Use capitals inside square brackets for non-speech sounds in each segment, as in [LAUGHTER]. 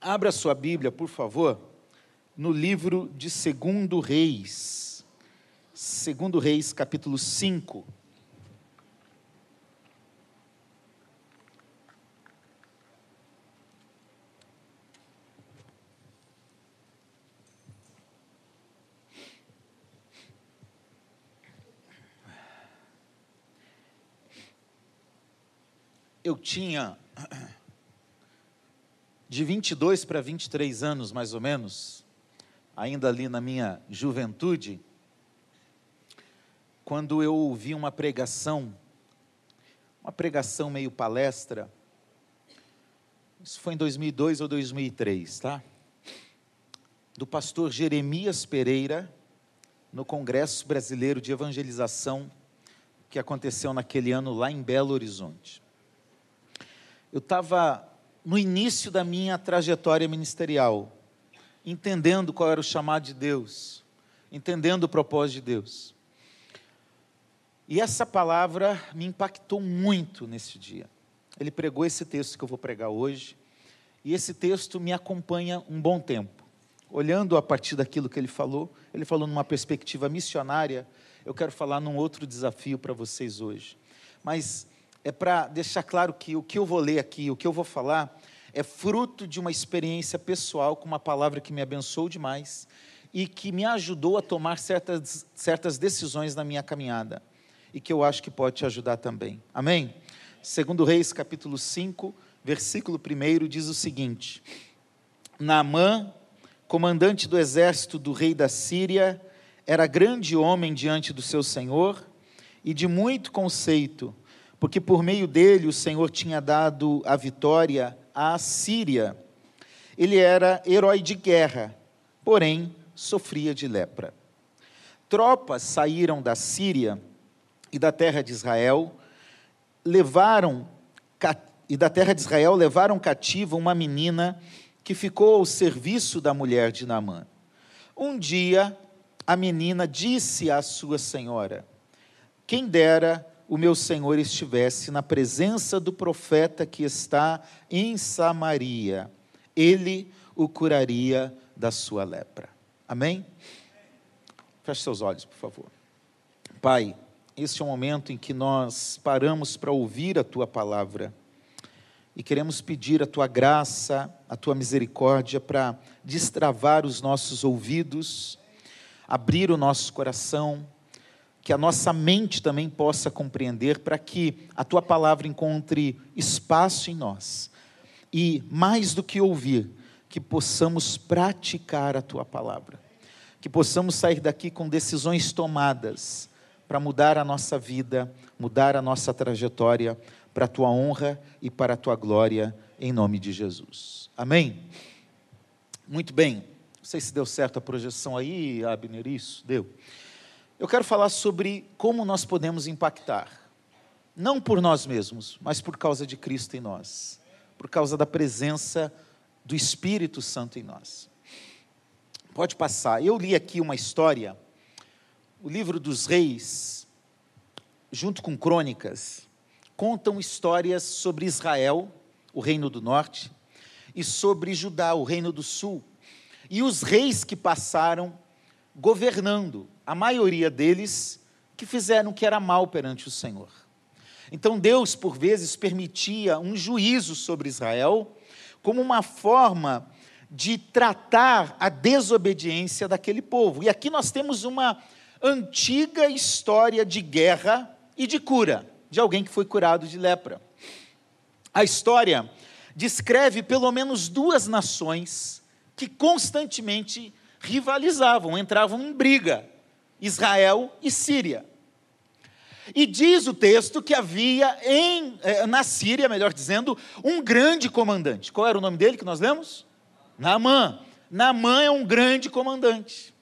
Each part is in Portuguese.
Abra sua Bíblia, por favor, no livro de Segundo Reis. Segundo Reis, capítulo 5. Eu tinha de 22 para 23 anos, mais ou menos, ainda ali na minha juventude, quando eu ouvi uma pregação, uma pregação meio palestra, isso foi em 2002 ou 2003, tá? Do pastor Jeremias Pereira, no Congresso Brasileiro de Evangelização, que aconteceu naquele ano lá em Belo Horizonte. Eu estava no início da minha trajetória ministerial, entendendo qual era o chamado de Deus, entendendo o propósito de Deus. E essa palavra me impactou muito nesse dia. Ele pregou esse texto que eu vou pregar hoje, e esse texto me acompanha um bom tempo. Olhando a partir daquilo que ele falou, ele falou numa perspectiva missionária, eu quero falar num outro desafio para vocês hoje. Mas é para deixar claro que o que eu vou ler aqui, o que eu vou falar, é fruto de uma experiência pessoal com uma palavra que me abençoou demais e que me ajudou a tomar certas, certas decisões na minha caminhada e que eu acho que pode te ajudar também. Amém? Segundo Reis, capítulo 5, versículo 1 diz o seguinte: Naamã, comandante do exército do rei da Síria, era grande homem diante do seu senhor e de muito conceito, porque por meio dele o Senhor tinha dado a vitória à Síria. Ele era herói de guerra, porém sofria de lepra. Tropas saíram da Síria e da terra de Israel, levaram e da terra de Israel levaram cativa uma menina que ficou ao serviço da mulher de Naamã. Um dia a menina disse à sua senhora: Quem dera o meu senhor estivesse na presença do profeta que está em Samaria, ele o curaria da sua lepra. Amém? Feche seus olhos, por favor. Pai, este é o momento em que nós paramos para ouvir a tua palavra e queremos pedir a tua graça, a tua misericórdia para destravar os nossos ouvidos, abrir o nosso coração que a nossa mente também possa compreender, para que a tua palavra encontre espaço em nós. E, mais do que ouvir, que possamos praticar a tua palavra. Que possamos sair daqui com decisões tomadas para mudar a nossa vida, mudar a nossa trajetória, para a tua honra e para a tua glória, em nome de Jesus. Amém? Muito bem. Não sei se deu certo a projeção aí, Abner, isso? Deu. Eu quero falar sobre como nós podemos impactar, não por nós mesmos, mas por causa de Cristo em nós, por causa da presença do Espírito Santo em nós. Pode passar. Eu li aqui uma história, o livro dos Reis, junto com Crônicas, contam histórias sobre Israel, o reino do norte, e sobre Judá, o reino do sul, e os reis que passaram governando, a maioria deles que fizeram o que era mal perante o Senhor. Então Deus, por vezes, permitia um juízo sobre Israel como uma forma de tratar a desobediência daquele povo. E aqui nós temos uma antiga história de guerra e de cura, de alguém que foi curado de lepra. A história descreve pelo menos duas nações que constantemente rivalizavam, entravam em briga: Israel e Síria. E diz o texto que havia em, eh, na Síria, melhor dizendo, um grande comandante. Qual era o nome dele que nós lemos? Naamã. Naamã é um grande comandante.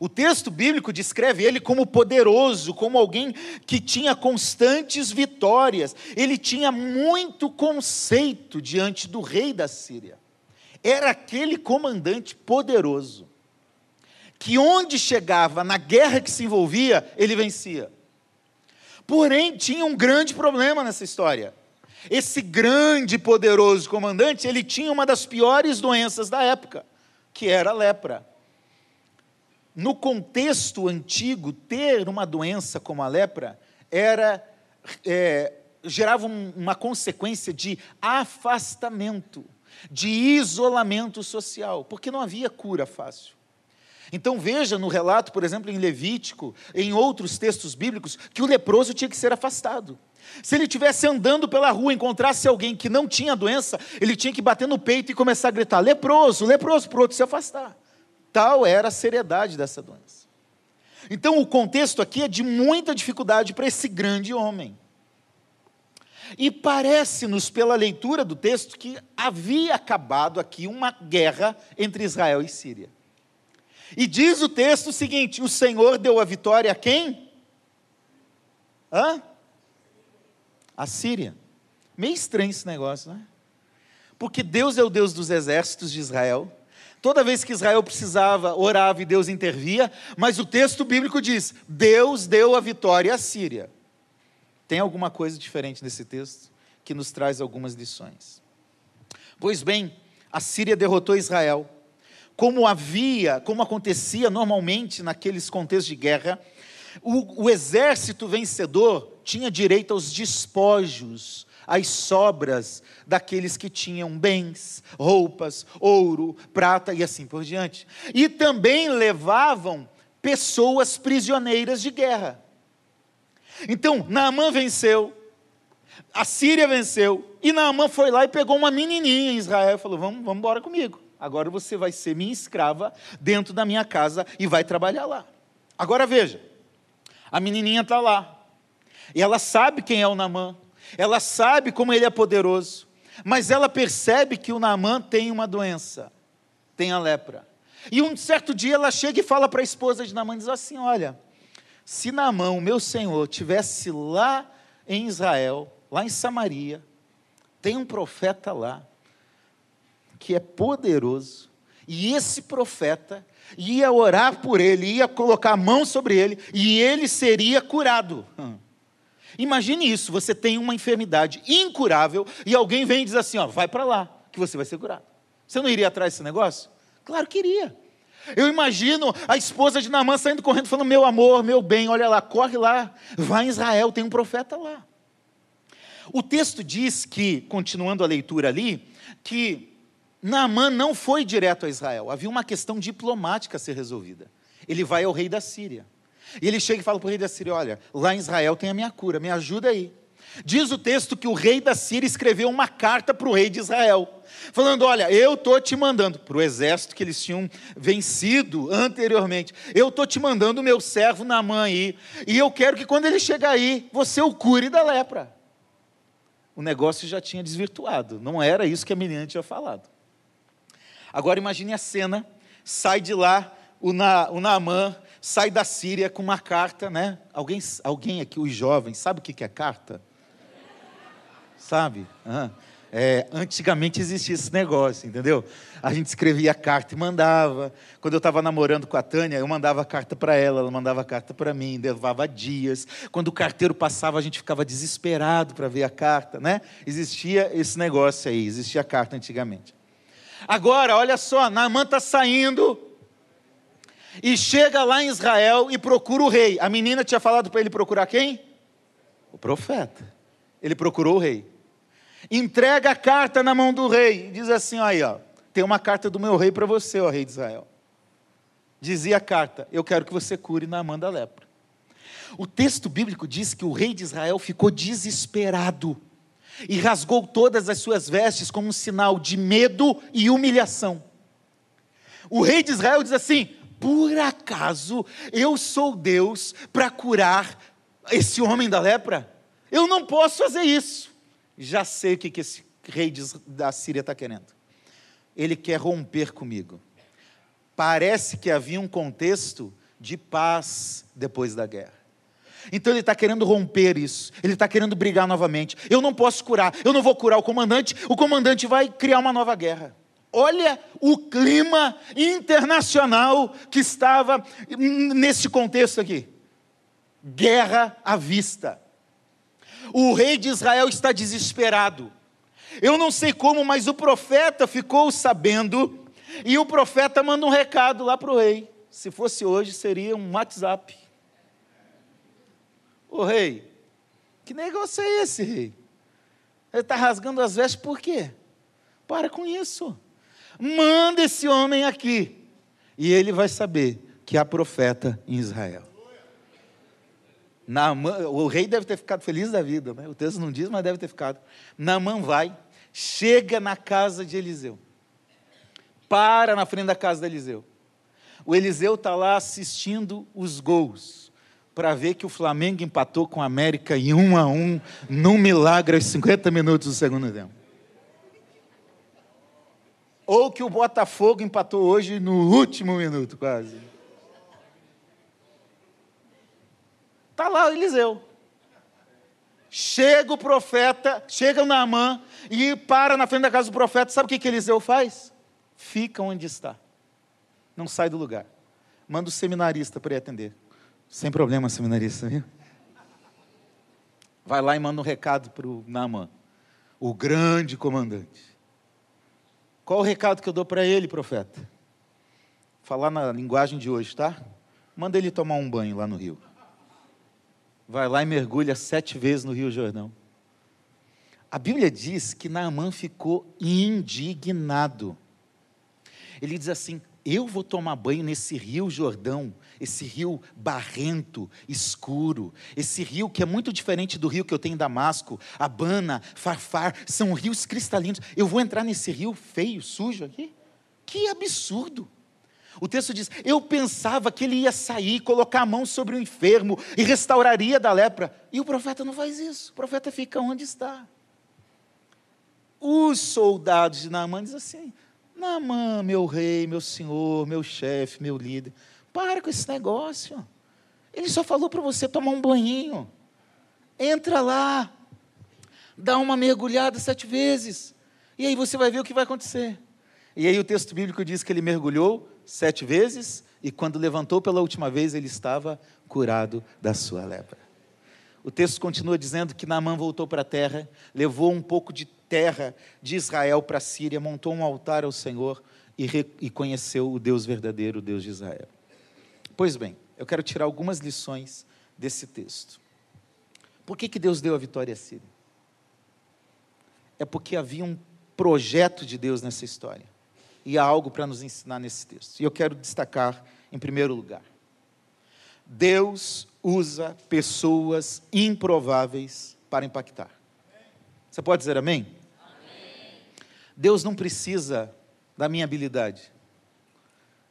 O texto bíblico descreve ele como poderoso, como alguém que tinha constantes vitórias. Ele tinha muito conceito diante do rei da Síria. Era aquele comandante poderoso que onde chegava, na guerra que se envolvia, ele vencia. Porém, tinha um grande problema nessa história. Esse grande e poderoso comandante, ele tinha uma das piores doenças da época, que era a lepra. No contexto antigo, ter uma doença como a lepra era é, gerava um, uma consequência de afastamento, de isolamento social, porque não havia cura fácil. Então veja no relato, por exemplo, em Levítico, em outros textos bíblicos, que o leproso tinha que ser afastado. Se ele estivesse andando pela rua, encontrasse alguém que não tinha doença, ele tinha que bater no peito e começar a gritar: leproso, leproso, para o outro se afastar. Tal era a seriedade dessa doença. Então o contexto aqui é de muita dificuldade para esse grande homem. E parece-nos, pela leitura do texto, que havia acabado aqui uma guerra entre Israel e Síria. E diz o texto o seguinte: o Senhor deu a vitória a quem? Hã? A Síria. Meio estranho esse negócio, né? Porque Deus é o Deus dos exércitos de Israel. Toda vez que Israel precisava, orava e Deus intervia, mas o texto bíblico diz: Deus deu a vitória à Síria. Tem alguma coisa diferente nesse texto que nos traz algumas lições. Pois bem, a Síria derrotou Israel como havia, como acontecia normalmente naqueles contextos de guerra, o, o exército vencedor tinha direito aos despojos, às sobras daqueles que tinham bens, roupas, ouro, prata e assim por diante. E também levavam pessoas prisioneiras de guerra. Então, Naamã venceu, a Síria venceu, e Naamã foi lá e pegou uma menininha em Israel e falou: Vamos, vamos embora comigo. Agora você vai ser minha escrava dentro da minha casa e vai trabalhar lá. Agora veja, a menininha está lá. E ela sabe quem é o Namã. Ela sabe como ele é poderoso. Mas ela percebe que o Namã tem uma doença. Tem a lepra. E um certo dia ela chega e fala para a esposa de Namã, diz assim, olha, se Namã, o meu senhor, tivesse lá em Israel, lá em Samaria, tem um profeta lá, que é poderoso, e esse profeta ia orar por ele, ia colocar a mão sobre ele, e ele seria curado. [LAUGHS] Imagine isso: você tem uma enfermidade incurável, e alguém vem e diz assim: ó, vai para lá, que você vai ser curado. Você não iria atrás desse negócio? Claro que iria. Eu imagino a esposa de Naamã saindo correndo, falando: Meu amor, meu bem, olha lá, corre lá, vai em Israel, tem um profeta lá. O texto diz que, continuando a leitura ali, que Naamã não foi direto a Israel, havia uma questão diplomática a ser resolvida. Ele vai ao rei da Síria. E ele chega e fala para o rei da Síria: Olha, lá em Israel tem a minha cura, me ajuda aí. Diz o texto que o rei da Síria escreveu uma carta para o rei de Israel, falando: Olha, eu estou te mandando, para o exército que eles tinham vencido anteriormente, eu estou te mandando o meu servo Naamã aí, e eu quero que quando ele chegar aí, você o cure da lepra. O negócio já tinha desvirtuado, não era isso que a menina tinha falado. Agora imagine a cena, sai de lá o, Na, o Naamã, sai da Síria com uma carta, né? Alguém, alguém aqui, os jovens, sabe o que é carta? Sabe? Ah, é, antigamente existia esse negócio, entendeu? A gente escrevia carta e mandava. Quando eu estava namorando com a Tânia, eu mandava carta para ela, ela mandava carta para mim, levava dias. Quando o carteiro passava, a gente ficava desesperado para ver a carta, né? Existia esse negócio aí, existia carta antigamente. Agora, olha só, Naamã está saindo e chega lá em Israel e procura o rei. A menina tinha falado para ele procurar quem? O profeta. Ele procurou o rei. Entrega a carta na mão do rei. Diz assim: aí, ó, tem uma carta do meu rei para você, ó rei de Israel. Dizia a carta: Eu quero que você cure Naamã da lepra. O texto bíblico diz que o rei de Israel ficou desesperado e rasgou todas as suas vestes como um sinal de medo e humilhação. O rei de Israel diz assim: por acaso eu sou Deus para curar esse homem da lepra? Eu não posso fazer isso. Já sei o que esse rei da Síria está querendo. Ele quer romper comigo. Parece que havia um contexto de paz depois da guerra. Então ele está querendo romper isso, ele está querendo brigar novamente. Eu não posso curar, eu não vou curar o comandante, o comandante vai criar uma nova guerra. Olha o clima internacional que estava nesse contexto aqui. Guerra à vista. O rei de Israel está desesperado. Eu não sei como, mas o profeta ficou sabendo, e o profeta manda um recado lá para o rei. Se fosse hoje, seria um WhatsApp. Ô rei, que negócio é esse, rei? Ele está rasgando as vestes por quê? Para com isso. Manda esse homem aqui. E ele vai saber que há profeta em Israel. O rei deve ter ficado feliz da vida, né? o texto não diz, mas deve ter ficado. Naamã vai, chega na casa de Eliseu, para na frente da casa de Eliseu. O Eliseu está lá assistindo os gols, para ver que o Flamengo empatou com a América em um a um, num milagre aos 50 minutos do segundo tempo. Ou que o Botafogo empatou hoje no último minuto, quase. Está lá o Eliseu. Chega o profeta, chega o Naamã e para na frente da casa do profeta. Sabe o que, que Eliseu faz? Fica onde está. Não sai do lugar. Manda o seminarista para ir atender. Sem problema, seminarista, viu? Vai lá e manda um recado para o Naamã, o grande comandante. Qual o recado que eu dou para ele, profeta? Falar na linguagem de hoje, tá? Manda ele tomar um banho lá no rio vai lá e mergulha sete vezes no Rio Jordão. A Bíblia diz que Naamã ficou indignado. Ele diz assim: Eu vou tomar banho nesse rio Jordão, esse rio barrento, escuro, esse rio que é muito diferente do rio que eu tenho em Damasco, Abana, Farfar, são rios cristalinos. Eu vou entrar nesse rio feio, sujo aqui? Que absurdo! O texto diz: Eu pensava que ele ia sair, colocar a mão sobre o enfermo e restauraria da lepra. E o profeta não faz isso. O profeta fica onde está. Os soldados de Naamã dizem assim: Naamã, meu rei, meu senhor, meu chefe, meu líder, para com esse negócio. Ele só falou para você tomar um banhinho. Entra lá, dá uma mergulhada sete vezes, e aí você vai ver o que vai acontecer. E aí o texto bíblico diz que ele mergulhou sete vezes, e quando levantou pela última vez, ele estava curado da sua lepra. O texto continua dizendo que Naamã voltou para a terra, levou um pouco de terra de Israel para a Síria, montou um altar ao Senhor e, e conheceu o Deus verdadeiro, o Deus de Israel. Pois bem, eu quero tirar algumas lições desse texto. Por que, que Deus deu a vitória à Síria? É porque havia um projeto de Deus nessa história e há algo para nos ensinar nesse texto. E eu quero destacar, em primeiro lugar, Deus usa pessoas improváveis para impactar. Você pode dizer amém? amém? Deus não precisa da minha habilidade.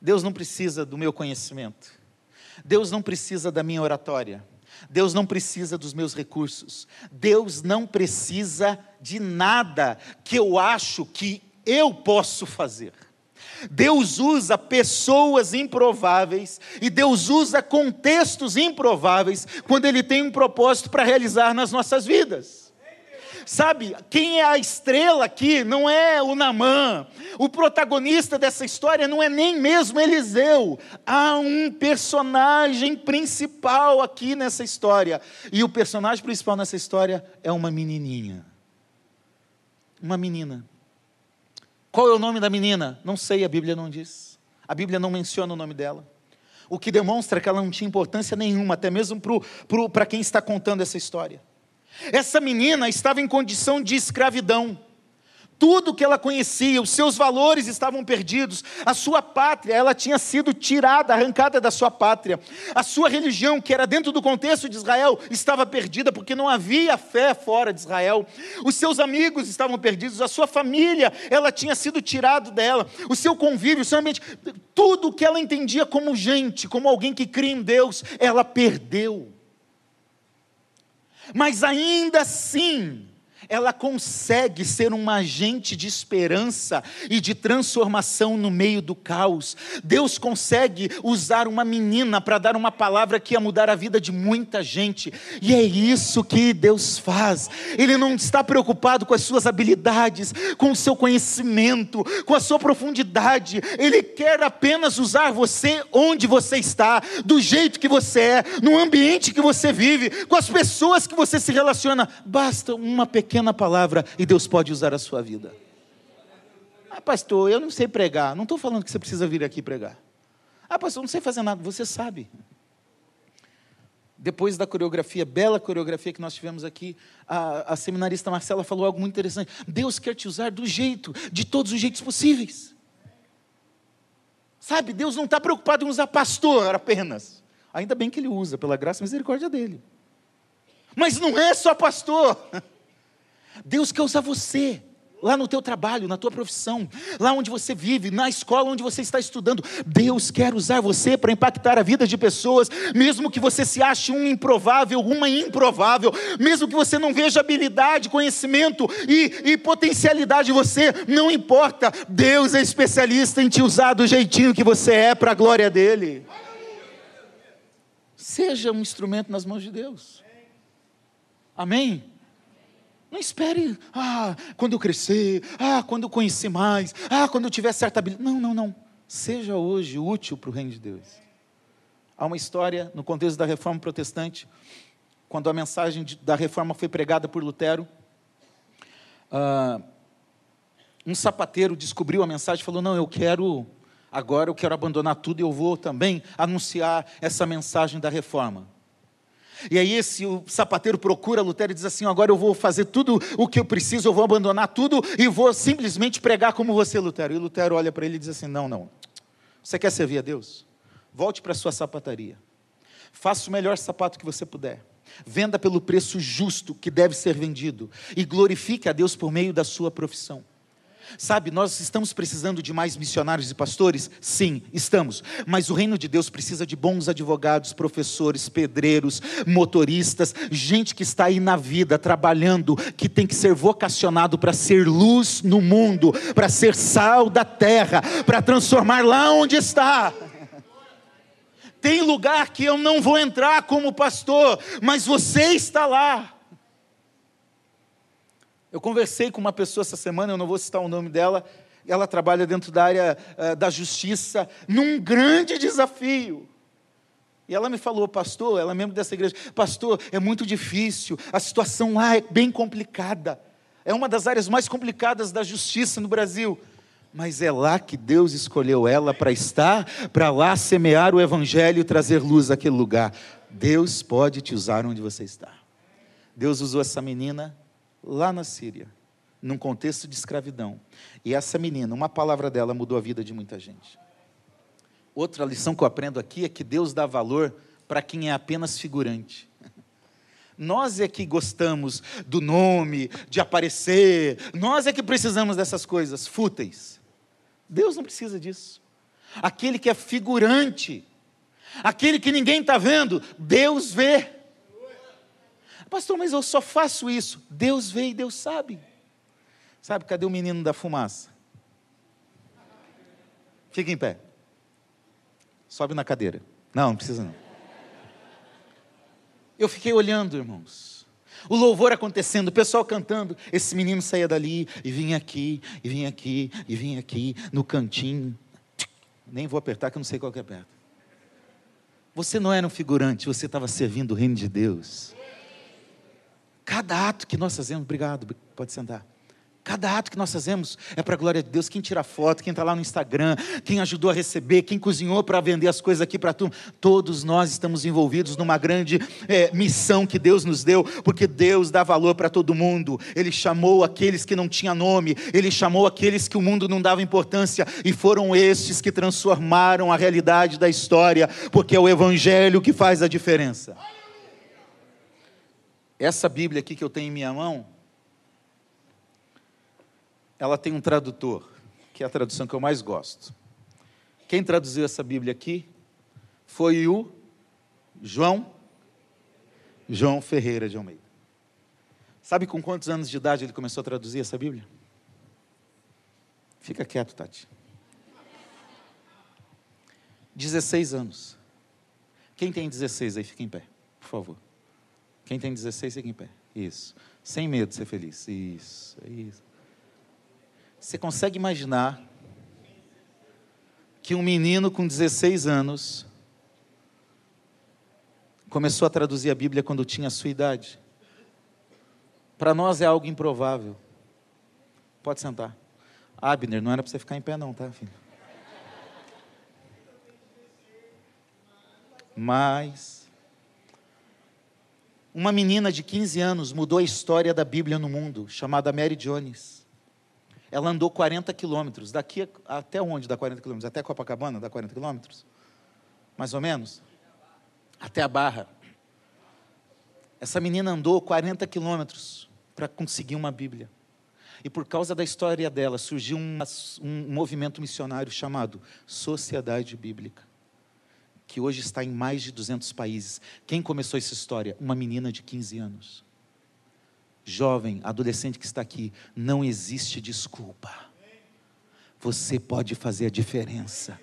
Deus não precisa do meu conhecimento. Deus não precisa da minha oratória. Deus não precisa dos meus recursos. Deus não precisa de nada que eu acho que eu posso fazer. Deus usa pessoas improváveis e Deus usa contextos improváveis quando Ele tem um propósito para realizar nas nossas vidas. Sabe, quem é a estrela aqui não é o Namã, o protagonista dessa história não é nem mesmo Eliseu. Há um personagem principal aqui nessa história, e o personagem principal nessa história é uma menininha. Uma menina qual é o nome da menina? Não sei, a Bíblia não diz. A Bíblia não menciona o nome dela. O que demonstra que ela não tinha importância nenhuma, até mesmo para quem está contando essa história. Essa menina estava em condição de escravidão. Tudo que ela conhecia, os seus valores estavam perdidos, a sua pátria, ela tinha sido tirada, arrancada da sua pátria, a sua religião, que era dentro do contexto de Israel, estava perdida, porque não havia fé fora de Israel, os seus amigos estavam perdidos, a sua família, ela tinha sido tirado dela, o seu convívio, o seu ambiente, tudo que ela entendia como gente, como alguém que cria em Deus, ela perdeu. Mas ainda assim, ela consegue ser um agente de esperança e de transformação no meio do caos. Deus consegue usar uma menina para dar uma palavra que ia mudar a vida de muita gente, e é isso que Deus faz. Ele não está preocupado com as suas habilidades, com o seu conhecimento, com a sua profundidade, ele quer apenas usar você onde você está, do jeito que você é, no ambiente que você vive, com as pessoas que você se relaciona. Basta uma pequena pequena palavra e Deus pode usar a sua vida. Ah, pastor, eu não sei pregar. Não estou falando que você precisa vir aqui pregar. Ah, pastor, eu não sei fazer nada. Você sabe. Depois da coreografia, bela coreografia que nós tivemos aqui, a, a seminarista Marcela falou algo muito interessante. Deus quer te usar do jeito, de todos os jeitos possíveis. Sabe, Deus não está preocupado em usar pastor apenas. Ainda bem que Ele usa, pela graça e misericórdia dele. Mas não é só pastor. [LAUGHS] Deus quer usar você lá no teu trabalho, na tua profissão, lá onde você vive, na escola onde você está estudando. Deus quer usar você para impactar a vida de pessoas, mesmo que você se ache um improvável, uma improvável, mesmo que você não veja habilidade, conhecimento e, e potencialidade em você, não importa. Deus é especialista em te usar do jeitinho que você é para a glória dele. Seja um instrumento nas mãos de Deus. Amém? Não espere, ah, quando eu crescer, ah, quando eu conhecer mais, ah, quando eu tiver certa habilidade. Não, não, não. Seja hoje útil para o reino de Deus. Há uma história no contexto da reforma protestante, quando a mensagem da reforma foi pregada por Lutero, ah, um sapateiro descobriu a mensagem e falou: Não, eu quero, agora eu quero abandonar tudo e eu vou também anunciar essa mensagem da reforma. E aí esse o sapateiro procura Lutero e diz assim: agora eu vou fazer tudo o que eu preciso, eu vou abandonar tudo e vou simplesmente pregar como você, Lutero. E Lutero olha para ele e diz assim: não, não. Você quer servir a Deus? Volte para a sua sapataria. Faça o melhor sapato que você puder. Venda pelo preço justo que deve ser vendido e glorifique a Deus por meio da sua profissão. Sabe, nós estamos precisando de mais missionários e pastores? Sim, estamos. Mas o reino de Deus precisa de bons advogados, professores, pedreiros, motoristas, gente que está aí na vida trabalhando, que tem que ser vocacionado para ser luz no mundo, para ser sal da terra, para transformar lá onde está. Tem lugar que eu não vou entrar como pastor, mas você está lá. Eu conversei com uma pessoa essa semana, eu não vou citar o nome dela, ela trabalha dentro da área uh, da justiça, num grande desafio. E ela me falou, pastor, ela é membro dessa igreja, pastor, é muito difícil, a situação lá é bem complicada, é uma das áreas mais complicadas da justiça no Brasil. Mas é lá que Deus escolheu ela para estar, para lá semear o evangelho e trazer luz àquele lugar. Deus pode te usar onde você está. Deus usou essa menina lá na Síria, num contexto de escravidão. E essa menina, uma palavra dela mudou a vida de muita gente. Outra lição que eu aprendo aqui é que Deus dá valor para quem é apenas figurante. Nós é que gostamos do nome, de aparecer, nós é que precisamos dessas coisas fúteis. Deus não precisa disso. Aquele que é figurante, aquele que ninguém está vendo, Deus vê. Pastor, mas eu só faço isso. Deus vê e Deus sabe. Sabe, cadê o menino da fumaça? Fica em pé. Sobe na cadeira. Não, não precisa não. Eu fiquei olhando, irmãos. O louvor acontecendo, o pessoal cantando. Esse menino saía dali e vinha aqui, e vinha aqui, e vinha aqui, no cantinho. Nem vou apertar, que eu não sei qual que aperta. Você não era um figurante, você estava servindo o reino de Deus. Cada ato que nós fazemos, obrigado, pode sentar. Cada ato que nós fazemos é para a glória de Deus. Quem tira foto, quem está lá no Instagram, quem ajudou a receber, quem cozinhou para vender as coisas aqui para tu, todos nós estamos envolvidos numa grande é, missão que Deus nos deu, porque Deus dá valor para todo mundo. Ele chamou aqueles que não tinham nome, Ele chamou aqueles que o mundo não dava importância, e foram estes que transformaram a realidade da história, porque é o Evangelho que faz a diferença. Essa Bíblia aqui que eu tenho em minha mão, ela tem um tradutor, que é a tradução que eu mais gosto. Quem traduziu essa Bíblia aqui foi o João João Ferreira de Almeida. Sabe com quantos anos de idade ele começou a traduzir essa Bíblia? Fica quieto, Tati. 16 anos. Quem tem 16 aí, fica em pé, por favor. Quem tem 16, fica em pé. Isso. Sem medo de ser feliz. Isso, é isso. Você consegue imaginar que um menino com 16 anos começou a traduzir a Bíblia quando tinha a sua idade? Para nós é algo improvável. Pode sentar. Abner, não era para você ficar em pé, não, tá, filho? Mas uma menina de 15 anos mudou a história da Bíblia no mundo, chamada Mary Jones. Ela andou 40 quilômetros. Daqui até onde dá 40 quilômetros? Até Copacabana dá 40 quilômetros? Mais ou menos? Até a Barra. Essa menina andou 40 quilômetros para conseguir uma Bíblia. E por causa da história dela, surgiu um, um movimento missionário chamado Sociedade Bíblica, que hoje está em mais de 200 países. Quem começou essa história? Uma menina de 15 anos jovem, adolescente que está aqui, não existe desculpa. Você pode fazer a diferença.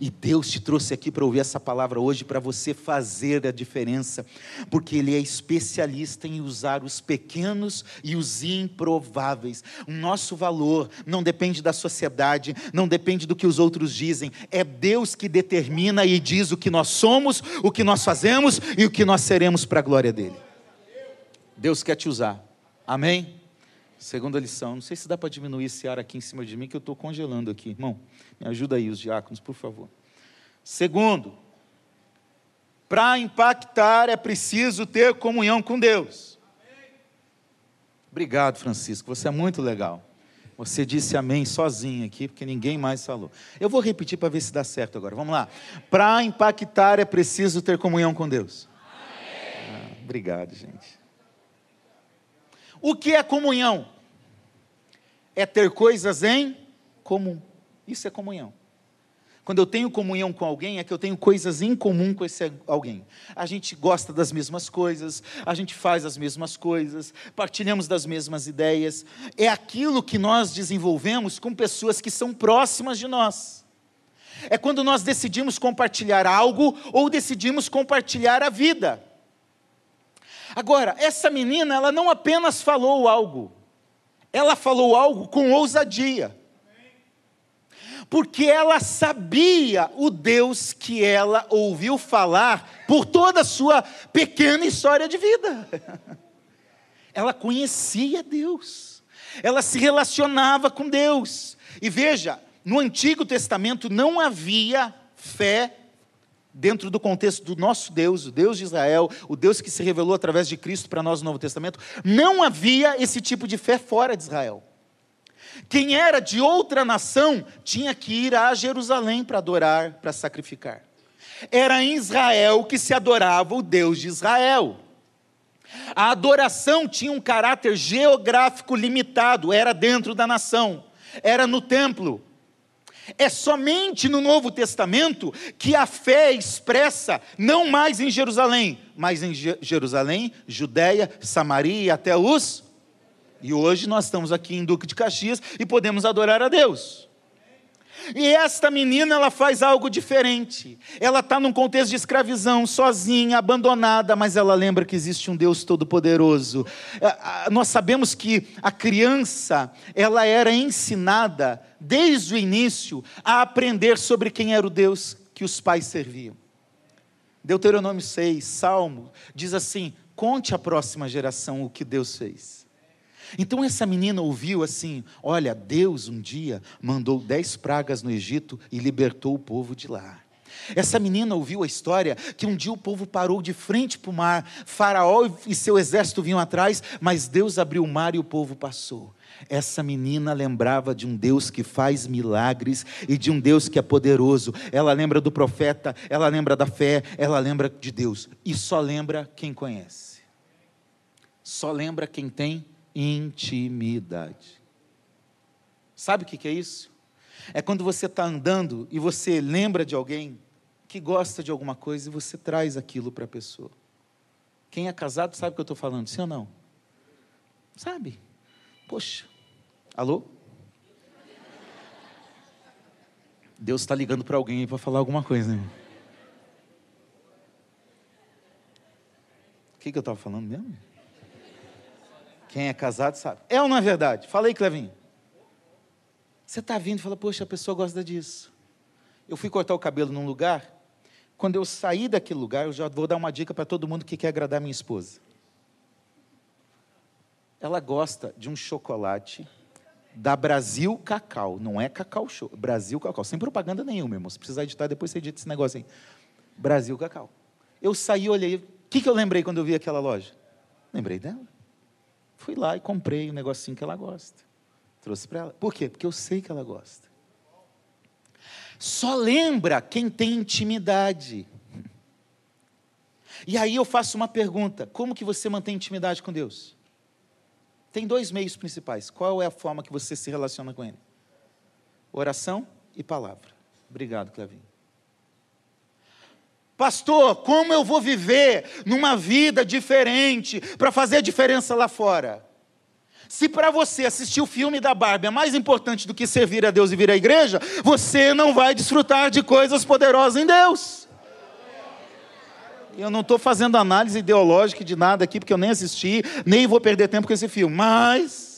E Deus te trouxe aqui para ouvir essa palavra hoje para você fazer a diferença, porque Ele é especialista em usar os pequenos e os improváveis. O nosso valor não depende da sociedade, não depende do que os outros dizem, é Deus que determina e diz o que nós somos, o que nós fazemos e o que nós seremos para a glória dEle. Deus quer te usar. Amém? Segunda lição. Não sei se dá para diminuir esse ar aqui em cima de mim, que eu estou congelando aqui. Irmão, me ajuda aí, os diáconos, por favor. Segundo, para impactar é preciso ter comunhão com Deus. Obrigado, Francisco. Você é muito legal. Você disse amém sozinho aqui, porque ninguém mais falou. Eu vou repetir para ver se dá certo agora. Vamos lá. Para impactar é preciso ter comunhão com Deus. Ah, obrigado, gente. O que é comunhão? É ter coisas em comum. Isso é comunhão. Quando eu tenho comunhão com alguém, é que eu tenho coisas em comum com esse alguém. A gente gosta das mesmas coisas, a gente faz as mesmas coisas, partilhamos das mesmas ideias. É aquilo que nós desenvolvemos com pessoas que são próximas de nós. É quando nós decidimos compartilhar algo ou decidimos compartilhar a vida. Agora, essa menina, ela não apenas falou algo, ela falou algo com ousadia. Porque ela sabia o Deus que ela ouviu falar por toda a sua pequena história de vida. [LAUGHS] Ela conhecia Deus, ela se relacionava com Deus. E veja, no Antigo Testamento não havia fé dentro do contexto do nosso Deus, o Deus de Israel, o Deus que se revelou através de Cristo para nós no Novo Testamento, não havia esse tipo de fé fora de Israel. Quem era de outra nação tinha que ir a Jerusalém para adorar, para sacrificar. Era em Israel que se adorava o Deus de Israel. A adoração tinha um caráter geográfico limitado, era dentro da nação, era no templo. É somente no Novo Testamento que a fé é expressa, não mais em Jerusalém, mas em Jerusalém, Judéia, Samaria e até os. E hoje nós estamos aqui em Duque de Caxias e podemos adorar a Deus. E esta menina, ela faz algo diferente. Ela está num contexto de escravidão, sozinha, abandonada, mas ela lembra que existe um Deus todo-poderoso. É, nós sabemos que a criança, ela era ensinada, desde o início, a aprender sobre quem era o Deus que os pais serviam. Deuteronômio 6, Salmo, diz assim: conte à próxima geração o que Deus fez. Então essa menina ouviu assim: olha, Deus um dia mandou dez pragas no Egito e libertou o povo de lá. Essa menina ouviu a história que um dia o povo parou de frente para o mar, Faraó e seu exército vinham atrás, mas Deus abriu o mar e o povo passou. Essa menina lembrava de um Deus que faz milagres e de um Deus que é poderoso. Ela lembra do profeta, ela lembra da fé, ela lembra de Deus. E só lembra quem conhece. Só lembra quem tem intimidade. Sabe o que é isso? É quando você está andando e você lembra de alguém que gosta de alguma coisa e você traz aquilo para a pessoa. Quem é casado sabe o que eu estou falando, sim ou não? Sabe? Poxa. Alô? Deus está ligando para alguém para falar alguma coisa, né? O que, que eu estava falando mesmo? Quem é casado sabe. É ou não é verdade? Fala aí, Clevinho. Você está vindo e fala, poxa, a pessoa gosta disso. Eu fui cortar o cabelo num lugar. Quando eu saí daquele lugar, eu já vou dar uma dica para todo mundo que quer agradar minha esposa. Ela gosta de um chocolate da Brasil Cacau. Não é Cacau Show. Brasil Cacau. Sem propaganda nenhuma, irmão. Se precisar editar, depois você edita esse negócio aí. Brasil Cacau. Eu saí, olhei. O que, que eu lembrei quando eu vi aquela loja? Lembrei dela. Fui lá e comprei um negocinho que ela gosta. Trouxe para ela. Por quê? Porque eu sei que ela gosta. Só lembra quem tem intimidade. E aí eu faço uma pergunta: como que você mantém intimidade com Deus? Tem dois meios principais. Qual é a forma que você se relaciona com Ele? Oração e palavra. Obrigado, Clevinho. Pastor, como eu vou viver numa vida diferente para fazer a diferença lá fora? Se para você assistir o filme da Barbie é mais importante do que servir a Deus e vir à igreja, você não vai desfrutar de coisas poderosas em Deus. Eu não estou fazendo análise ideológica de nada aqui, porque eu nem assisti, nem vou perder tempo com esse filme. Mas.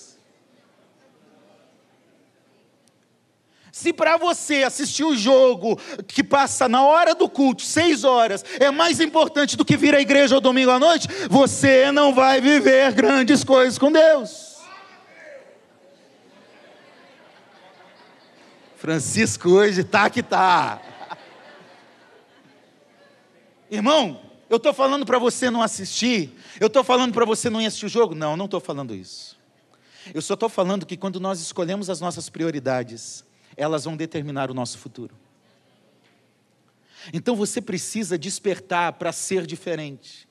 Se para você assistir o jogo que passa na hora do culto, seis horas, é mais importante do que vir à igreja ao domingo à noite, você não vai viver grandes coisas com Deus. Francisco hoje tá que tá. Irmão, eu estou falando para você não assistir, eu estou falando para você não ir assistir o jogo? Não, não estou falando isso. Eu só estou falando que quando nós escolhemos as nossas prioridades, elas vão determinar o nosso futuro. Então você precisa despertar para ser diferente.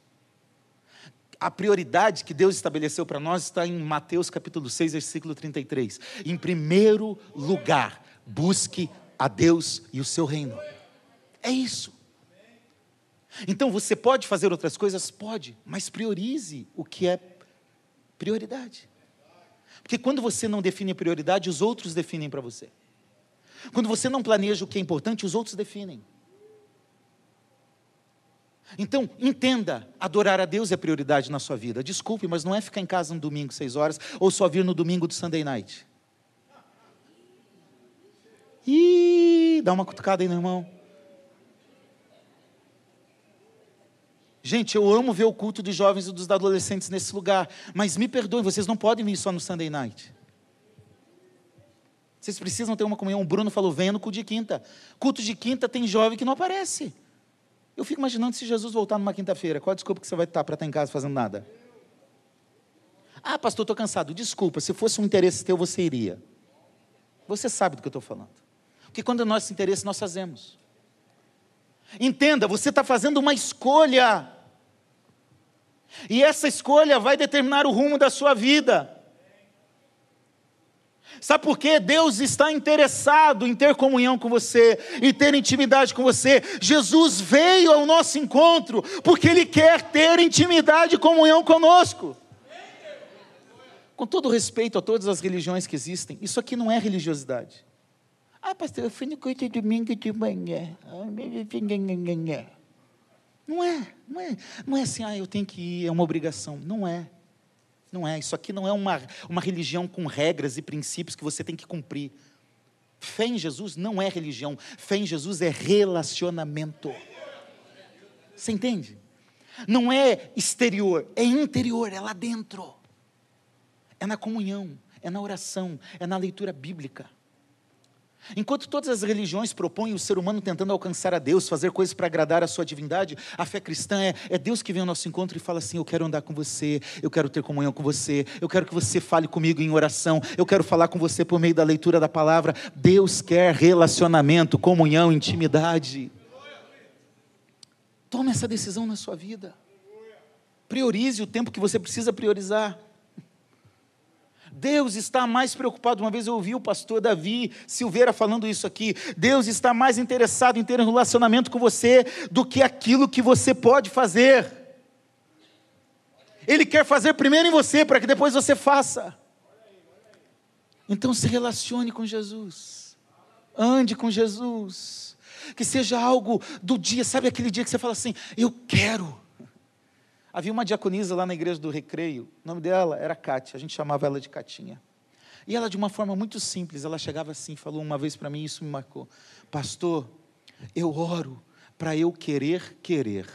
A prioridade que Deus estabeleceu para nós está em Mateus capítulo 6, versículo 33. Em primeiro lugar, busque a Deus e o seu reino. É isso. Então você pode fazer outras coisas? Pode, mas priorize o que é prioridade. Porque quando você não define prioridade, os outros definem para você. Quando você não planeja o que é importante, os outros definem. Então, entenda, adorar a Deus é prioridade na sua vida. Desculpe, mas não é ficar em casa no domingo, seis horas, ou só vir no domingo do Sunday night. Ih, dá uma cutucada aí no irmão. Gente, eu amo ver o culto dos jovens e dos adolescentes nesse lugar, mas me perdoem, vocês não podem vir só no Sunday night. Vocês precisam ter uma comunhão. O Bruno falou: venha no culto de quinta. Culto de quinta tem jovem que não aparece. Eu fico imaginando se Jesus voltar numa quinta-feira, qual a desculpa que você vai estar para estar em casa fazendo nada? Ah, pastor, estou cansado. Desculpa, se fosse um interesse teu, você iria. Você sabe do que eu estou falando. Porque quando é nosso interesse, nós fazemos. Entenda, você está fazendo uma escolha. E essa escolha vai determinar o rumo da sua vida. Sabe por quê? Deus está interessado em ter comunhão com você e ter intimidade com você. Jesus veio ao nosso encontro porque Ele quer ter intimidade e comunhão conosco. Com todo respeito a todas as religiões que existem, isso aqui não é religiosidade. Ah, pastor, eu fui no culto domingo de manhã. Não é, não é, não é assim, ah, eu tenho que ir, é uma obrigação. Não é. Não é. Isso aqui não é uma, uma religião com regras e princípios que você tem que cumprir. Fé em Jesus não é religião. Fé em Jesus é relacionamento. Você entende? Não é exterior, é interior, é lá dentro. É na comunhão, é na oração, é na leitura bíblica. Enquanto todas as religiões propõem o ser humano tentando alcançar a Deus, fazer coisas para agradar a sua divindade, a fé cristã é, é Deus que vem ao nosso encontro e fala assim: Eu quero andar com você, eu quero ter comunhão com você, eu quero que você fale comigo em oração, eu quero falar com você por meio da leitura da palavra. Deus quer relacionamento, comunhão, intimidade. Tome essa decisão na sua vida. Priorize o tempo que você precisa priorizar. Deus está mais preocupado. Uma vez eu ouvi o pastor Davi Silveira falando isso aqui. Deus está mais interessado em ter um relacionamento com você do que aquilo que você pode fazer. Ele quer fazer primeiro em você, para que depois você faça. Então se relacione com Jesus. Ande com Jesus. Que seja algo do dia, sabe aquele dia que você fala assim: Eu quero. Havia uma diaconisa lá na igreja do Recreio, o nome dela era Kátia, a gente chamava ela de Catinha. E ela, de uma forma muito simples, ela chegava assim, falou uma vez para mim, isso me marcou: Pastor, eu oro para eu querer querer.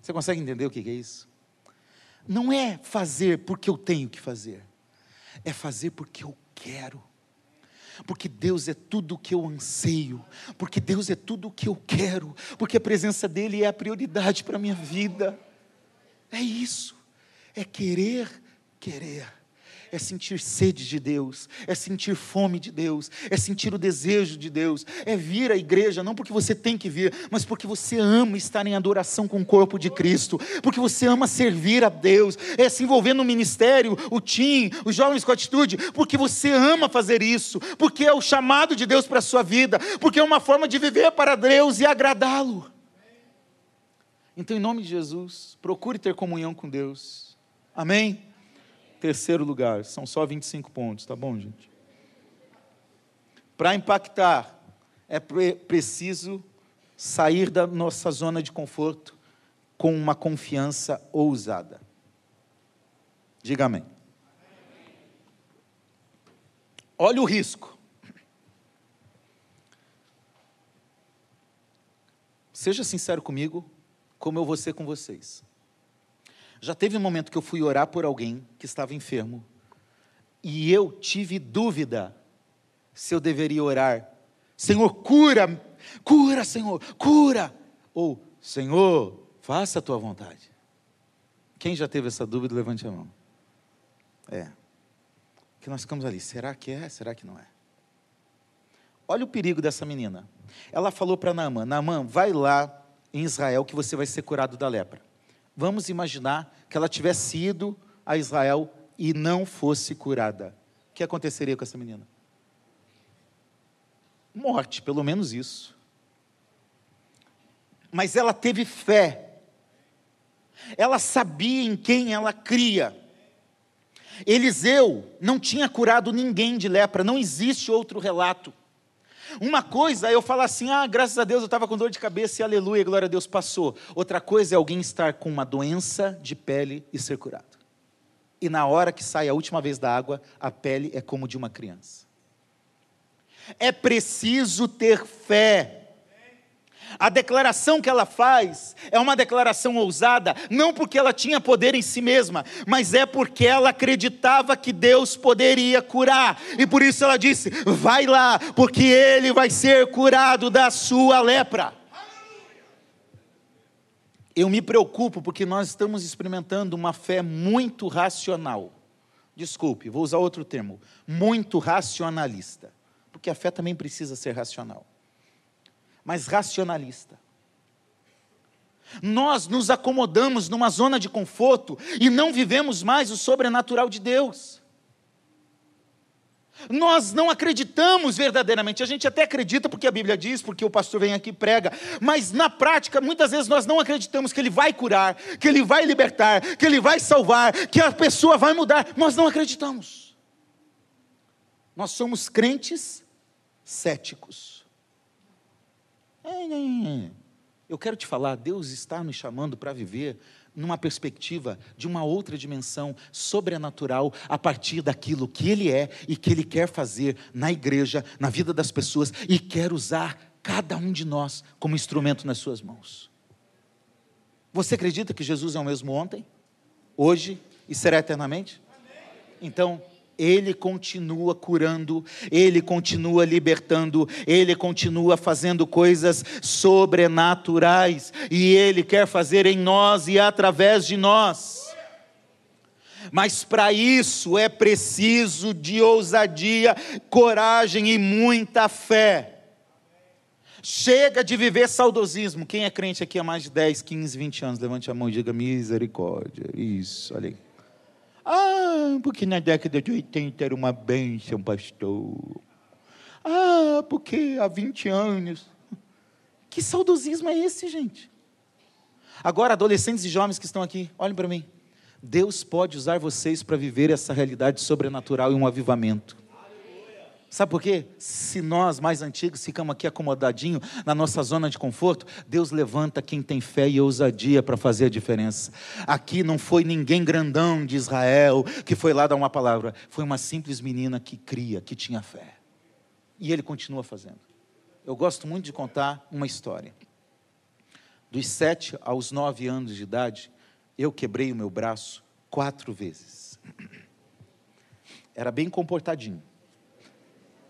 Você consegue entender o que é isso? Não é fazer porque eu tenho que fazer, é fazer porque eu quero. Porque Deus é tudo o que eu anseio, porque Deus é tudo o que eu quero, porque a presença dEle é a prioridade para a minha vida. É isso, é querer, querer é sentir sede de Deus, é sentir fome de Deus, é sentir o desejo de Deus, é vir à igreja, não porque você tem que vir, mas porque você ama estar em adoração com o corpo de Cristo, porque você ama servir a Deus, é se envolver no ministério, o TIM, os jovens com atitude, porque você ama fazer isso, porque é o chamado de Deus para a sua vida, porque é uma forma de viver para Deus e agradá-lo. Então, em nome de Jesus, procure ter comunhão com Deus. Amém? Terceiro lugar, são só 25 pontos, tá bom, gente? Para impactar, é pre preciso sair da nossa zona de conforto com uma confiança ousada. Diga amém. Olha o risco. Seja sincero comigo, como eu vou ser com vocês. Já teve um momento que eu fui orar por alguém que estava enfermo e eu tive dúvida se eu deveria orar: Senhor, cura, cura, Senhor, cura. Ou, Senhor, faça a tua vontade. Quem já teve essa dúvida, levante a mão. É. Que nós ficamos ali: será que é? Será que não é? Olha o perigo dessa menina. Ela falou para Naamã: Naamã, vai lá em Israel que você vai ser curado da lepra. Vamos imaginar que ela tivesse ido a Israel e não fosse curada. O que aconteceria com essa menina? Morte, pelo menos isso. Mas ela teve fé. Ela sabia em quem ela cria. Eliseu não tinha curado ninguém de lepra, não existe outro relato. Uma coisa é eu falar assim, ah, graças a Deus eu estava com dor de cabeça e aleluia, glória a Deus, passou. Outra coisa é alguém estar com uma doença de pele e ser curado. E na hora que sai a última vez da água, a pele é como de uma criança. É preciso ter fé a declaração que ela faz é uma declaração ousada, não porque ela tinha poder em si mesma, mas é porque ela acreditava que Deus poderia curar, e por isso ela disse: Vai lá, porque ele vai ser curado da sua lepra. Eu me preocupo porque nós estamos experimentando uma fé muito racional. Desculpe, vou usar outro termo, muito racionalista, porque a fé também precisa ser racional mas racionalista. Nós nos acomodamos numa zona de conforto e não vivemos mais o sobrenatural de Deus. Nós não acreditamos verdadeiramente, a gente até acredita porque a Bíblia diz, porque o pastor vem aqui e prega, mas na prática, muitas vezes nós não acreditamos que Ele vai curar, que Ele vai libertar, que Ele vai salvar, que a pessoa vai mudar, nós não acreditamos. Nós somos crentes céticos. Eu quero te falar, Deus está nos chamando para viver numa perspectiva de uma outra dimensão sobrenatural a partir daquilo que Ele é e que Ele quer fazer na igreja, na vida das pessoas e quer usar cada um de nós como instrumento nas Suas mãos. Você acredita que Jesus é o mesmo ontem, hoje e será eternamente? Então, ele continua curando, Ele continua libertando, Ele continua fazendo coisas sobrenaturais, e Ele quer fazer em nós e através de nós. Mas para isso é preciso de ousadia, coragem e muita fé. Chega de viver saudosismo. Quem é crente aqui há mais de 10, 15, 20 anos? Levante a mão e diga misericórdia. Isso, olha aí. Ah, porque na década de 80 era uma bênção, pastor. Ah, porque há 20 anos. Que saudosismo é esse, gente? Agora, adolescentes e jovens que estão aqui, olhem para mim. Deus pode usar vocês para viver essa realidade sobrenatural e um avivamento. Sabe por quê? Se nós, mais antigos, ficamos aqui acomodadinho na nossa zona de conforto, Deus levanta quem tem fé e ousadia para fazer a diferença. Aqui não foi ninguém grandão de Israel que foi lá dar uma palavra, foi uma simples menina que cria, que tinha fé. E ele continua fazendo. Eu gosto muito de contar uma história. Dos sete aos nove anos de idade, eu quebrei o meu braço quatro vezes. Era bem comportadinho.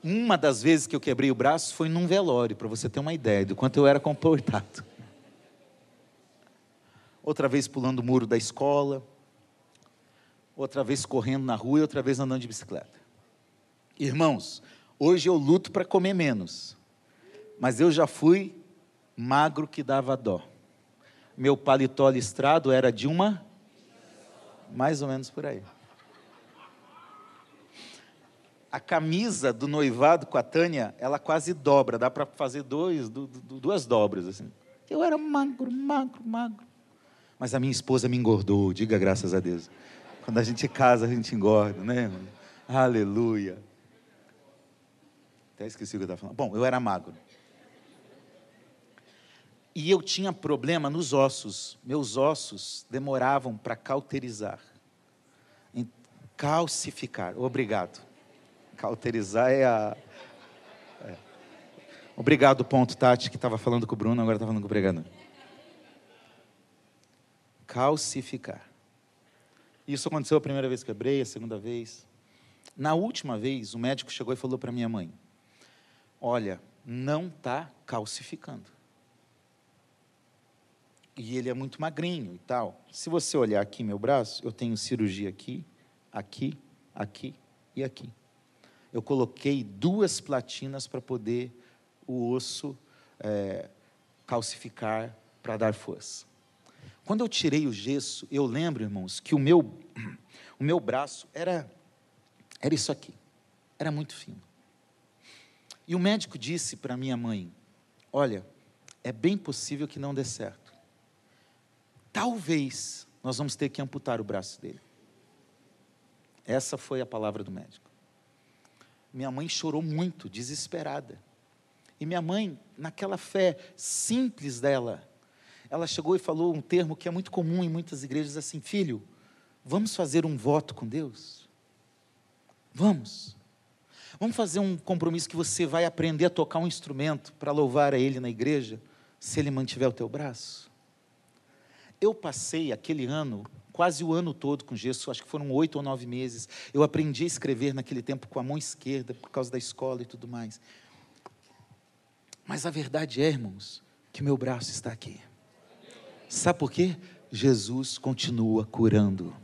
Uma das vezes que eu quebrei o braço foi num velório, para você ter uma ideia do quanto eu era comportado. Outra vez pulando o muro da escola, outra vez correndo na rua e outra vez andando de bicicleta. Irmãos, hoje eu luto para comer menos, mas eu já fui magro que dava dó. Meu paletó listrado era de uma, mais ou menos por aí a camisa do noivado com a Tânia, ela quase dobra, dá para fazer dois, duas dobras assim. Eu era magro, magro, magro. Mas a minha esposa me engordou, diga graças a Deus. Quando a gente casa, a gente engorda, né? Irmão? Aleluia. Até esqueci o que eu estava falando. Bom, eu era magro. E eu tinha problema nos ossos. Meus ossos demoravam para cauterizar. Calcificar. Obrigado. Cauterizar é a. É. Obrigado, ponto, Tati, que estava falando com o Bruno, agora está falando com o pregador. Calcificar. Isso aconteceu a primeira vez que quebrei, a segunda vez. Na última vez, o médico chegou e falou para minha mãe: Olha, não está calcificando. E ele é muito magrinho e tal. Se você olhar aqui meu braço, eu tenho cirurgia aqui, aqui, aqui e aqui eu coloquei duas platinas para poder o osso é, calcificar para dar força. Quando eu tirei o gesso, eu lembro, irmãos, que o meu, [CLEARS THROAT] o meu braço era, era isso aqui, era muito fino. E o médico disse para minha mãe: Olha, é bem possível que não dê certo. Talvez nós vamos ter que amputar o braço dele. Essa foi a palavra do médico. Minha mãe chorou muito, desesperada. E minha mãe, naquela fé simples dela, ela chegou e falou um termo que é muito comum em muitas igrejas assim: filho, vamos fazer um voto com Deus? Vamos. Vamos fazer um compromisso que você vai aprender a tocar um instrumento para louvar a Ele na igreja, se Ele mantiver o teu braço? Eu passei aquele ano quase o ano todo com gesso, acho que foram oito ou nove meses. Eu aprendi a escrever naquele tempo com a mão esquerda, por causa da escola e tudo mais. Mas a verdade é, irmãos, que meu braço está aqui. Sabe por quê? Jesus continua curando.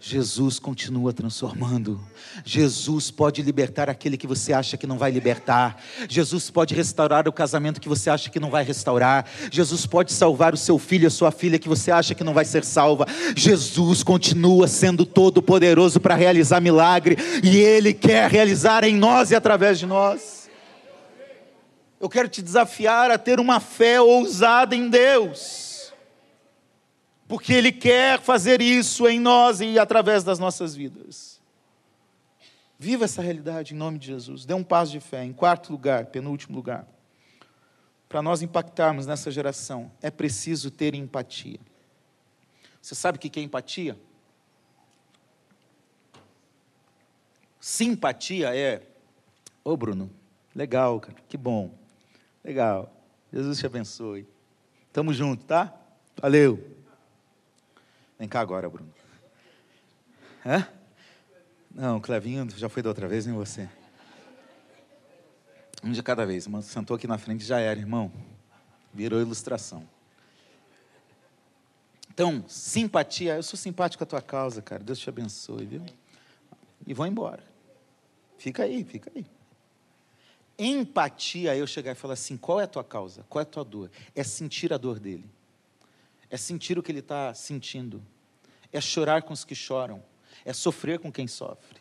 Jesus continua transformando. Jesus pode libertar aquele que você acha que não vai libertar. Jesus pode restaurar o casamento que você acha que não vai restaurar. Jesus pode salvar o seu filho, a sua filha que você acha que não vai ser salva. Jesus continua sendo todo poderoso para realizar milagre e ele quer realizar em nós e através de nós. Eu quero te desafiar a ter uma fé ousada em Deus porque Ele quer fazer isso em nós e através das nossas vidas. Viva essa realidade em nome de Jesus. Dê um passo de fé. Em quarto lugar, penúltimo lugar. Para nós impactarmos nessa geração, é preciso ter empatia. Você sabe o que é empatia? Simpatia é. Ô Bruno, legal, cara, que bom. Legal. Jesus te abençoe. Tamo junto, tá? Valeu. Vem cá agora, Bruno. Hã? Não, Clevinho já foi da outra vez, nem você. Um de cada vez. Mas sentou aqui na frente já era, irmão. Virou ilustração. Então, simpatia. Eu sou simpático à tua causa, cara. Deus te abençoe, viu? E vou embora. Fica aí, fica aí. Empatia, eu chegar e falar assim: qual é a tua causa? Qual é a tua dor? É sentir a dor dele é sentir o que ele está sentindo, é chorar com os que choram, é sofrer com quem sofre.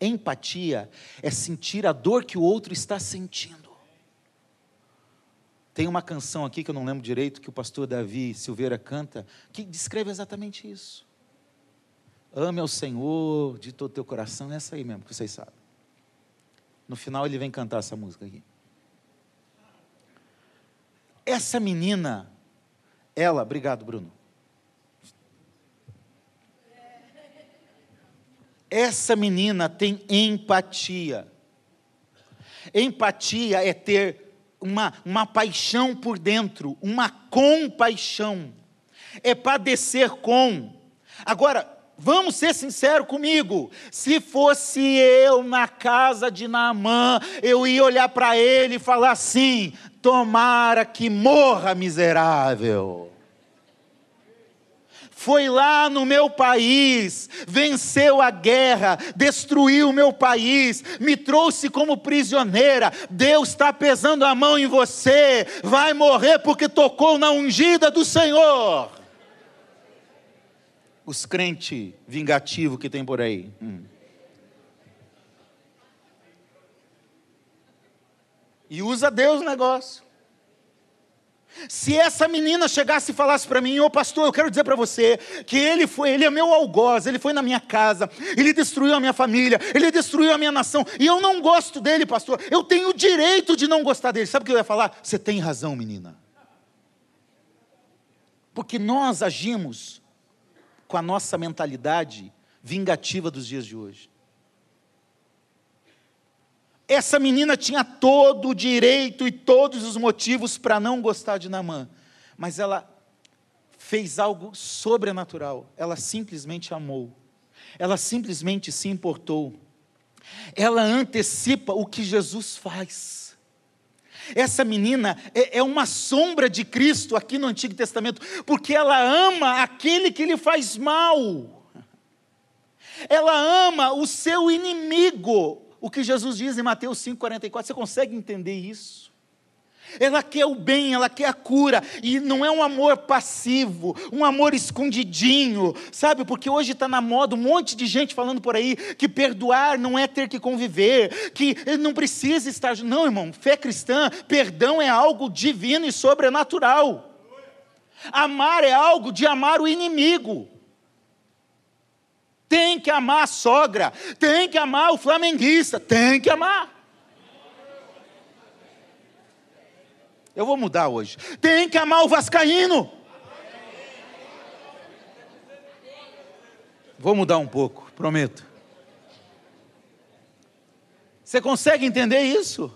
Empatia é sentir a dor que o outro está sentindo. Tem uma canção aqui que eu não lembro direito, que o pastor Davi Silveira canta, que descreve exatamente isso. Ame ao Senhor de todo o teu coração, é essa aí mesmo, que vocês sabem. No final ele vem cantar essa música aqui. Essa menina, ela, obrigado, Bruno. Essa menina tem empatia. Empatia é ter uma, uma paixão por dentro, uma compaixão. É padecer com. Agora, vamos ser sinceros comigo. Se fosse eu na casa de Naamã, eu ia olhar para ele e falar assim: tomara que morra miserável foi lá no meu país, venceu a guerra, destruiu o meu país, me trouxe como prisioneira. Deus está pesando a mão em você, vai morrer porque tocou na ungida do Senhor. Os crentes vingativos que tem por aí. Hum. E usa Deus o negócio. Se essa menina chegasse e falasse para mim, ô oh, pastor, eu quero dizer para você que ele foi, ele é meu algoz, ele foi na minha casa, ele destruiu a minha família, ele destruiu a minha nação, e eu não gosto dele, pastor, eu tenho o direito de não gostar dele. Sabe o que eu ia falar? Você tem razão, menina. Porque nós agimos com a nossa mentalidade vingativa dos dias de hoje. Essa menina tinha todo o direito e todos os motivos para não gostar de Namã, mas ela fez algo sobrenatural. Ela simplesmente amou. Ela simplesmente se importou. Ela antecipa o que Jesus faz. Essa menina é, é, uma sombra de Cristo aqui no Antigo Testamento, porque ela ama aquele que lhe faz mal. Ela ama o seu inimigo, o que Jesus diz em Mateus 5,44. Você consegue entender isso? Ela quer o bem, ela quer a cura, e não é um amor passivo, um amor escondidinho, sabe? Porque hoje está na moda um monte de gente falando por aí que perdoar não é ter que conviver, que não precisa estar. Não, irmão, fé cristã, perdão é algo divino e sobrenatural. Amar é algo de amar o inimigo tem que amar a sogra, tem que amar o flamenguista, tem que amar. Eu vou mudar hoje. Tem que amar o vascaíno. Vou mudar um pouco, prometo. Você consegue entender isso?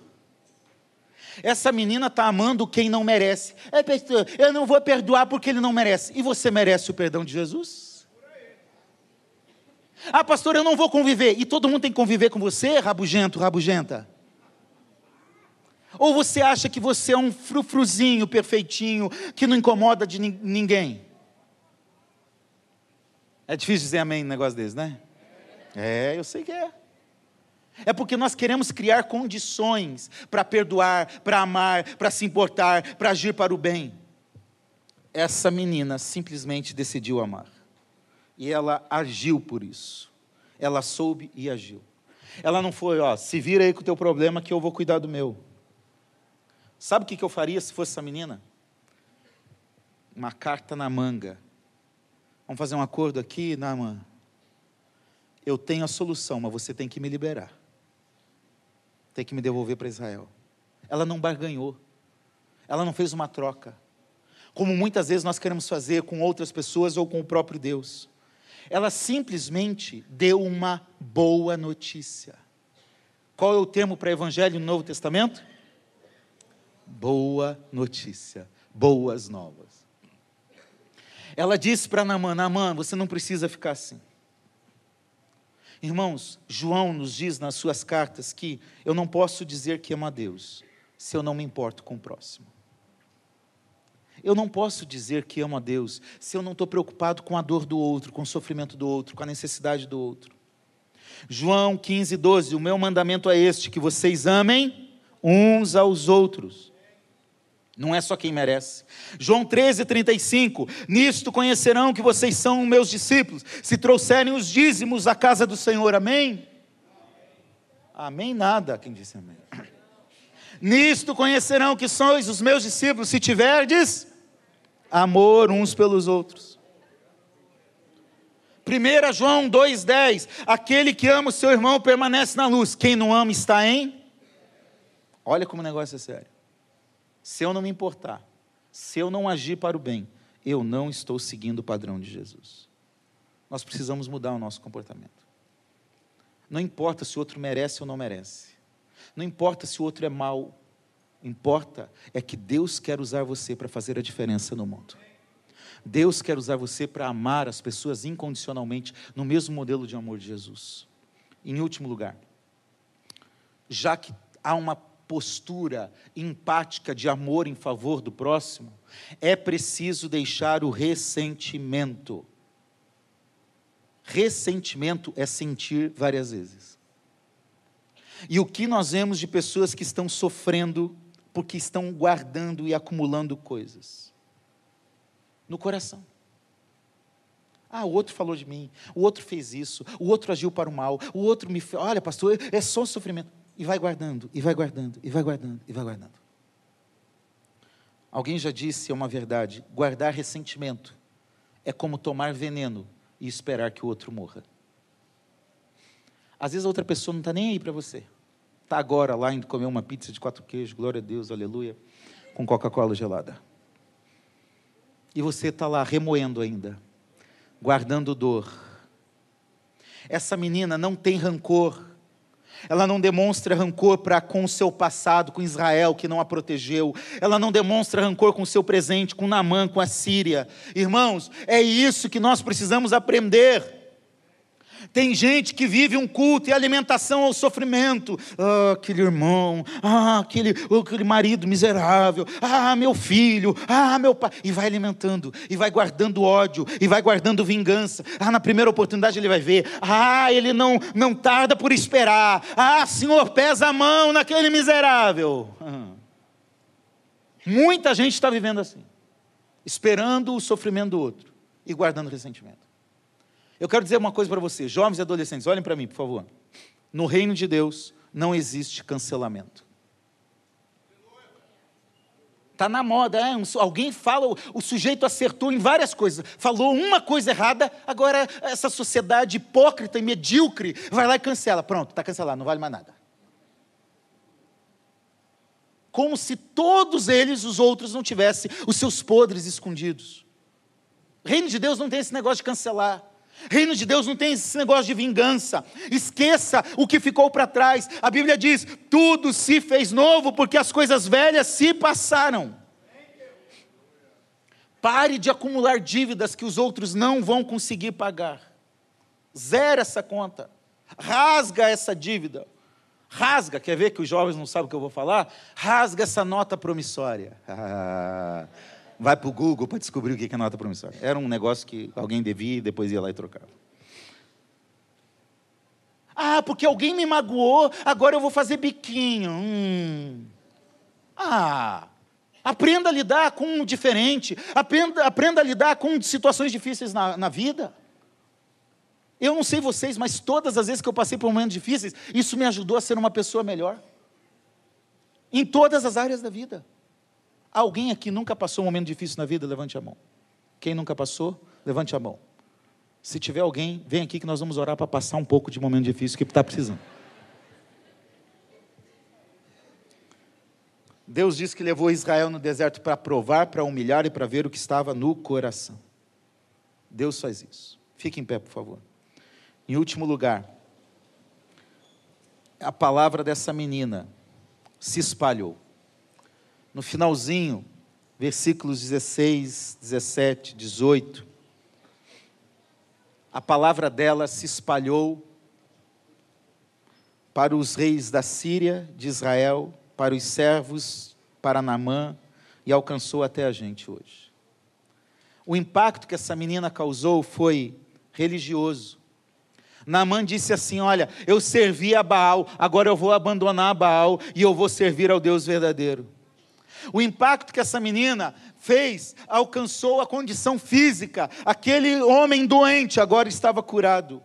Essa menina está amando quem não merece. É, eu não vou perdoar porque ele não merece. E você merece o perdão de Jesus? Ah, pastor, eu não vou conviver. E todo mundo tem que conviver com você, rabugento, rabugenta? Ou você acha que você é um frufruzinho perfeitinho, que não incomoda de ninguém? É difícil dizer amém num negócio desse, né? É, eu sei que é. É porque nós queremos criar condições para perdoar, para amar, para se importar, para agir para o bem. Essa menina simplesmente decidiu amar e ela agiu por isso. Ela soube e agiu. Ela não foi, ó, se vira aí com o teu problema que eu vou cuidar do meu. Sabe o que eu faria se fosse essa menina? Uma carta na manga. Vamos fazer um acordo aqui, Naaman? Eu tenho a solução, mas você tem que me liberar. Tem que me devolver para Israel. Ela não barganhou. Ela não fez uma troca. Como muitas vezes nós queremos fazer com outras pessoas ou com o próprio Deus. Ela simplesmente deu uma boa notícia. Qual é o termo para evangelho no Novo Testamento? Boa notícia, boas novas. Ela disse para Namã: Namã, você não precisa ficar assim. Irmãos, João nos diz nas suas cartas que eu não posso dizer que amo a Deus se eu não me importo com o próximo. Eu não posso dizer que amo a Deus se eu não estou preocupado com a dor do outro, com o sofrimento do outro, com a necessidade do outro. João 15, 12: O meu mandamento é este: que vocês amem uns aos outros. Não é só quem merece. João 13, 35: Nisto conhecerão que vocês são meus discípulos, se trouxerem os dízimos à casa do Senhor. Amém? Amém, nada. Quem disse amém? Nisto conhecerão que sois os meus discípulos, se tiverdes amor uns pelos outros. 1 João 2,10: Aquele que ama o seu irmão permanece na luz, quem não ama está em. Olha como o negócio é sério. Se eu não me importar, se eu não agir para o bem, eu não estou seguindo o padrão de Jesus. Nós precisamos mudar o nosso comportamento. Não importa se o outro merece ou não merece. Não importa se o outro é mau. Importa é que Deus quer usar você para fazer a diferença no mundo. Deus quer usar você para amar as pessoas incondicionalmente no mesmo modelo de amor de Jesus. Em último lugar, já que há uma postura empática de amor em favor do próximo, é preciso deixar o ressentimento. Ressentimento é sentir várias vezes. E o que nós vemos de pessoas que estão sofrendo porque estão guardando e acumulando coisas no coração. Ah, o outro falou de mim, o outro fez isso, o outro agiu para o mal, o outro me fez. Olha, pastor, é só sofrimento. E vai guardando, e vai guardando, e vai guardando, e vai guardando. Alguém já disse, é uma verdade: guardar ressentimento é como tomar veneno e esperar que o outro morra. Às vezes a outra pessoa não está nem aí para você. Está agora lá indo comer uma pizza de quatro queijos, glória a Deus, aleluia, com Coca-Cola gelada. E você está lá remoendo ainda, guardando dor. Essa menina não tem rancor ela não demonstra rancor para com o seu passado, com Israel que não a protegeu. Ela não demonstra rancor com o seu presente, com Namã, com a Síria. Irmãos, é isso que nós precisamos aprender. Tem gente que vive um culto e alimentação ao sofrimento. Ah, aquele irmão, ah, aquele, aquele marido miserável, ah, meu filho, ah, meu pai. E vai alimentando, e vai guardando ódio, e vai guardando vingança. Ah, na primeira oportunidade ele vai ver. Ah, ele não, não tarda por esperar. Ah, Senhor, pesa a mão naquele miserável. Ah. Muita gente está vivendo assim, esperando o sofrimento do outro e guardando ressentimento. Eu quero dizer uma coisa para você, jovens e adolescentes, olhem para mim, por favor. No reino de Deus não existe cancelamento. Está na moda, é, alguém fala, o, sujeito acertou em várias coisas, falou uma coisa errada, agora essa sociedade hipócrita e medíocre vai lá e cancela. Pronto, está cancelado, não vale mais nada. Como se todos eles, os outros, não tivessem os seus podres escondidos. Reino de Deus não tem esse negócio de cancelar. Reino de Deus não tem esse negócio de vingança. Esqueça o que ficou para trás. A Bíblia diz: tudo se fez novo porque as coisas velhas se passaram. Pare de acumular dívidas que os outros não vão conseguir pagar. Zera essa conta. Rasga essa dívida. Rasga, quer ver que os jovens não sabem o que eu vou falar? Rasga essa nota promissória. [LAUGHS] vai para o Google para descobrir o que é nota promissória. Era um negócio que alguém devia e depois ia lá e trocava. Ah, porque alguém me magoou, agora eu vou fazer biquinho. Hum. Ah, aprenda a lidar com o diferente, aprenda, aprenda a lidar com situações difíceis na, na vida. Eu não sei vocês, mas todas as vezes que eu passei por momentos difíceis, isso me ajudou a ser uma pessoa melhor. Em todas as áreas da vida. Alguém aqui nunca passou um momento difícil na vida? Levante a mão. Quem nunca passou? Levante a mão. Se tiver alguém, vem aqui que nós vamos orar para passar um pouco de momento difícil que está precisando. Deus disse que levou Israel no deserto para provar, para humilhar e para ver o que estava no coração. Deus faz isso. Fique em pé, por favor. Em último lugar, a palavra dessa menina se espalhou no finalzinho, versículos 16, 17, 18, a palavra dela se espalhou para os reis da Síria, de Israel, para os servos, para Naamã, e alcançou até a gente hoje. O impacto que essa menina causou foi religioso. Naamã disse assim: Olha, eu servi a Baal, agora eu vou abandonar a Baal e eu vou servir ao Deus verdadeiro. O impacto que essa menina fez alcançou a condição física. Aquele homem doente agora estava curado.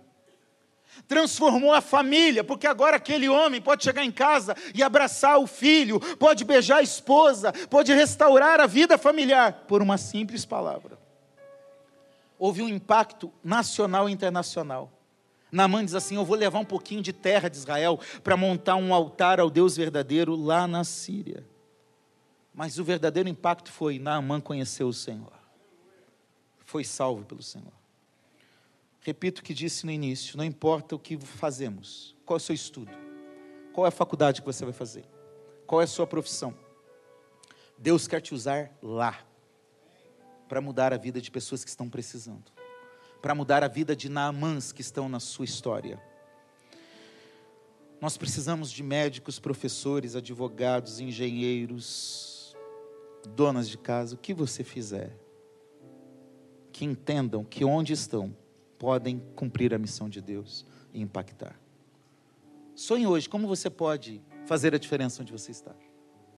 transformou a família, porque agora aquele homem pode chegar em casa e abraçar o filho, pode beijar a esposa, pode restaurar a vida familiar por uma simples palavra. Houve um impacto nacional e internacional. Naamã diz assim: Eu vou levar um pouquinho de terra de Israel para montar um altar ao Deus verdadeiro lá na Síria. Mas o verdadeiro impacto foi: Naamã conheceu o Senhor, foi salvo pelo Senhor. Repito o que disse no início: não importa o que fazemos, qual é o seu estudo, qual é a faculdade que você vai fazer, qual é a sua profissão. Deus quer te usar lá, para mudar a vida de pessoas que estão precisando, para mudar a vida de Naamãs que estão na sua história. Nós precisamos de médicos, professores, advogados, engenheiros, donas de casa, o que você fizer, que entendam que onde estão, podem cumprir a missão de Deus e impactar. Sonhe hoje, como você pode fazer a diferença onde você está?